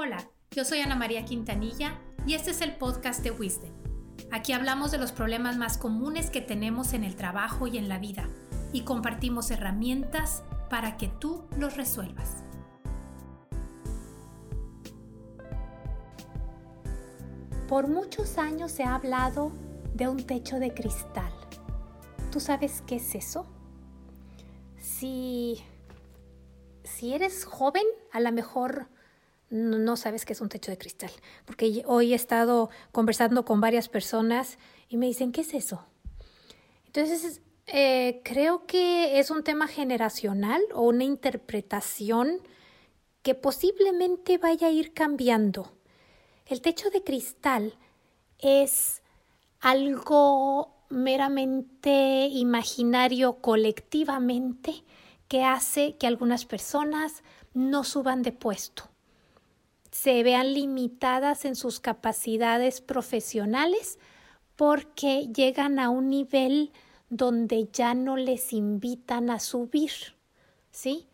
Hola, yo soy Ana María Quintanilla y este es el podcast de Wisdom. Aquí hablamos de los problemas más comunes que tenemos en el trabajo y en la vida y compartimos herramientas para que tú los resuelvas. Por muchos años se ha hablado de un techo de cristal. ¿Tú sabes qué es eso? Si, si eres joven, a lo mejor no, sabes qué es un techo de cristal. Porque hoy he estado conversando con varias personas y me dicen, ¿qué es eso? Entonces, eh, creo que es un tema generacional o una interpretación que posiblemente vaya a ir cambiando. El techo de cristal es algo meramente imaginario colectivamente que hace que algunas personas no suban de puesto se vean limitadas en sus capacidades profesionales porque llegan a un nivel donde ya no les invitan a subir. ¿Sí?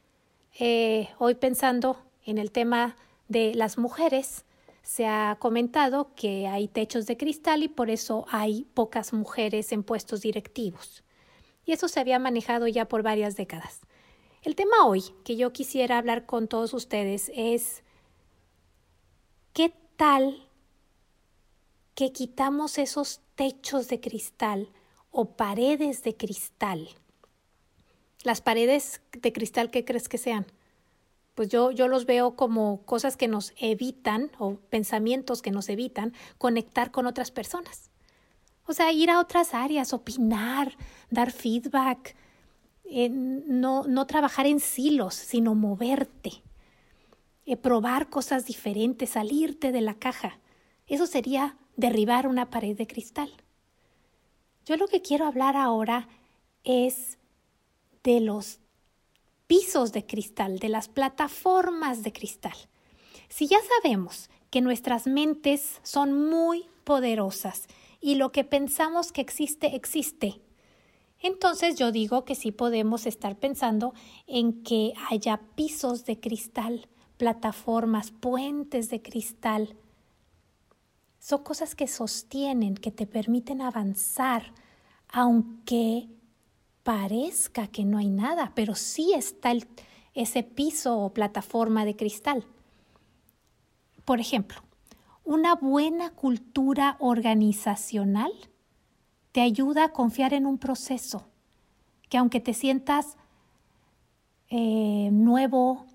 Eh, hoy pensando en el tema de las mujeres, se ha comentado que hay techos de cristal y por eso hay pocas mujeres en puestos directivos. Y eso se había manejado ya por varias décadas. El tema hoy que yo quisiera hablar con todos ustedes es ¿Qué tal que quitamos esos techos de cristal o paredes de cristal? Las paredes de cristal, ¿qué crees que sean? Pues yo, yo los veo como cosas que nos evitan o pensamientos que nos evitan conectar con otras personas. O sea, ir a otras áreas, opinar, dar feedback, eh, no, no trabajar en silos, sino moverte. Eh, probar cosas diferentes, salirte de la caja. Eso sería derribar una pared de cristal. Yo lo que quiero hablar ahora es de los pisos de cristal, de las plataformas de cristal. Si ya sabemos que nuestras mentes son muy poderosas y lo que pensamos que existe, existe, entonces yo digo que sí podemos estar pensando en que haya pisos de cristal plataformas, puentes de cristal. Son cosas que sostienen, que te permiten avanzar, aunque parezca que no hay nada, pero sí está ese piso o plataforma de cristal. Por ejemplo, una buena cultura organizacional te ayuda a confiar en un proceso que aunque te sientas eh, nuevo,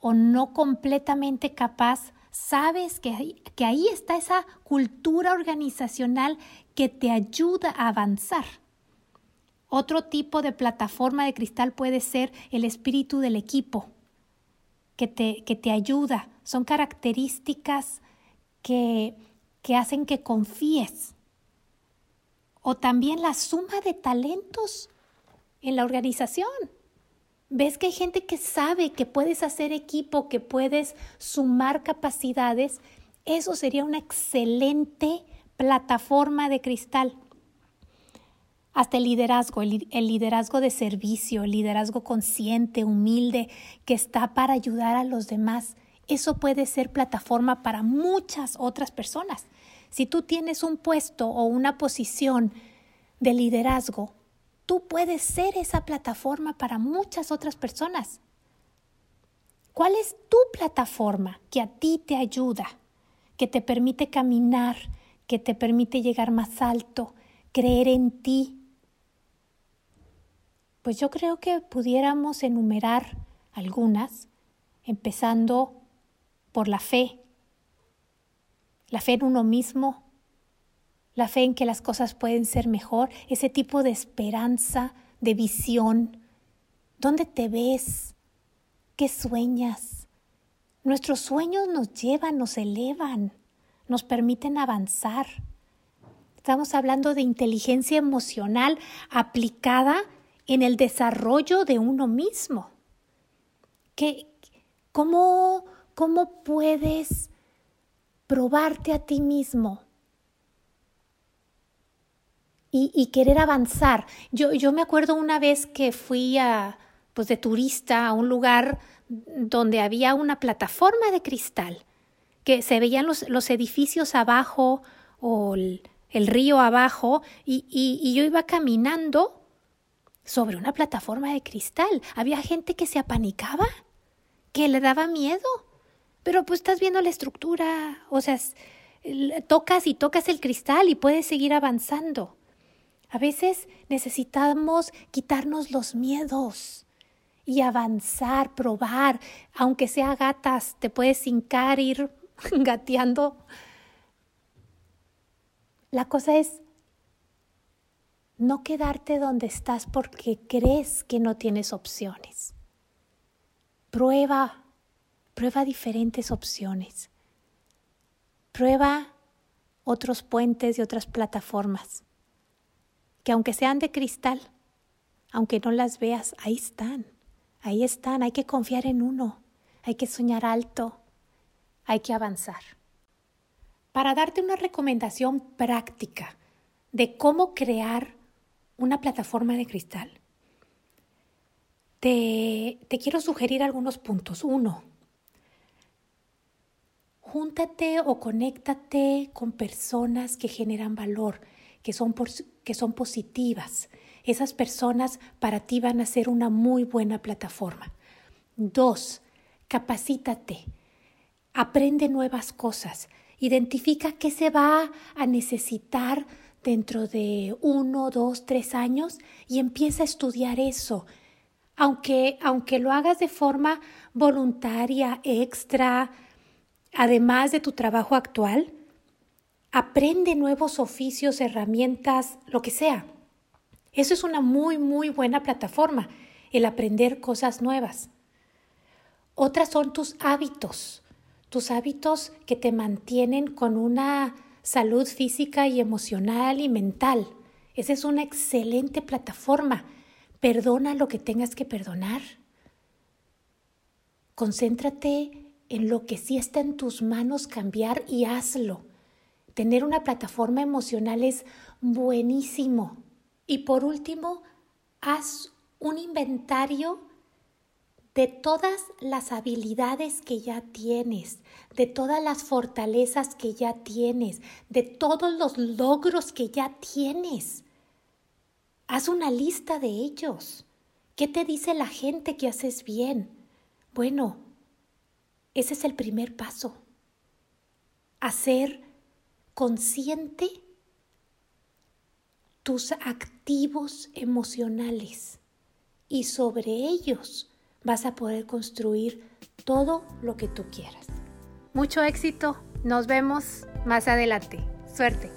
o no completamente capaz, sabes que, que ahí está esa cultura organizacional que te ayuda a avanzar. Otro tipo de plataforma de cristal puede ser el espíritu del equipo, que te, que te ayuda. Son características que, que hacen que confíes. O también la suma de talentos en la organización. Ves que hay gente que sabe que puedes hacer equipo, que puedes sumar capacidades. Eso sería una excelente plataforma de cristal. Hasta el liderazgo, el, liderazgo de servicio, el liderazgo consciente, humilde, que está para ayudar a los demás. Eso puede ser plataforma para muchas otras personas. Si tú tienes un puesto o una posición de liderazgo, tú puedes ser esa plataforma para muchas otras personas. ¿Cuál es tu plataforma que a ti te ayuda, que te permite caminar, que te permite llegar más alto, creer en ti? Pues yo creo que pudiéramos enumerar algunas, empezando por la fe, la fe en uno mismo, la fe en que las cosas pueden ser mejor, ese tipo de esperanza, de visión. ¿Dónde te ves? ¿Qué sueñas? Nuestros sueños nos llevan, nos elevan, nos permiten avanzar. Estamos hablando de inteligencia emocional aplicada en el desarrollo de uno mismo. ¿Qué, cómo, ¿Cómo puedes probarte a ti mismo? Y, querer avanzar. Yo, yo me acuerdo una vez que fui a, pues de turista a un lugar donde había una plataforma de cristal que se veían los, los edificios abajo o el, río abajo y, y yo iba caminando sobre una plataforma de cristal. Había gente que se apanicaba, que le daba miedo. Pero pues estás viendo la estructura, o sea, tocas y tocas el cristal y puedes seguir avanzando. A veces necesitamos quitarnos los miedos y avanzar, probar, aunque sea gatas, te puedes hincar, ir gateando. La cosa es no quedarte donde estás porque crees que no tienes opciones. Prueba, prueba diferentes opciones. Prueba otros puentes y otras plataformas, que aunque sean de cristal, aunque no las veas, ahí están, ahí están, hay que confiar en uno, hay que soñar alto, hay que avanzar. Para darte una recomendación práctica de cómo crear una plataforma de cristal, te, quiero sugerir algunos puntos. Uno, júntate o conéctate con personas que generan valor, que son, que son positivas. Esas personas para ti van a ser una muy buena plataforma. Dos, capacítate, aprende nuevas cosas, identifica qué se va a necesitar dentro de uno, dos, tres años y empieza a estudiar eso. Aunque, aunque lo hagas de forma voluntaria, extra, además de tu trabajo actual, aprende nuevos oficios, herramientas, lo que sea. Eso es una muy, muy buena plataforma, el aprender cosas nuevas. Otras son tus hábitos, tus hábitos que te mantienen con una salud física y emocional y mental. Esa es una excelente plataforma. Perdona lo que tengas que perdonar. Concéntrate en lo que sí está en tus manos cambiar y hazlo. Tener una plataforma emocional es buenísimo. Y por último, haz un inventario de todas las habilidades que ya tienes, de todas las fortalezas que ya tienes, de todos los logros que ya tienes. Haz una lista de ellos. ¿Qué te dice la gente que haces bien? Bueno, ese es el primer paso. Hacer consciente tus activos emocionales y sobre ellos vas a poder construir todo lo que tú quieras. Mucho éxito, nos vemos más adelante. Suerte.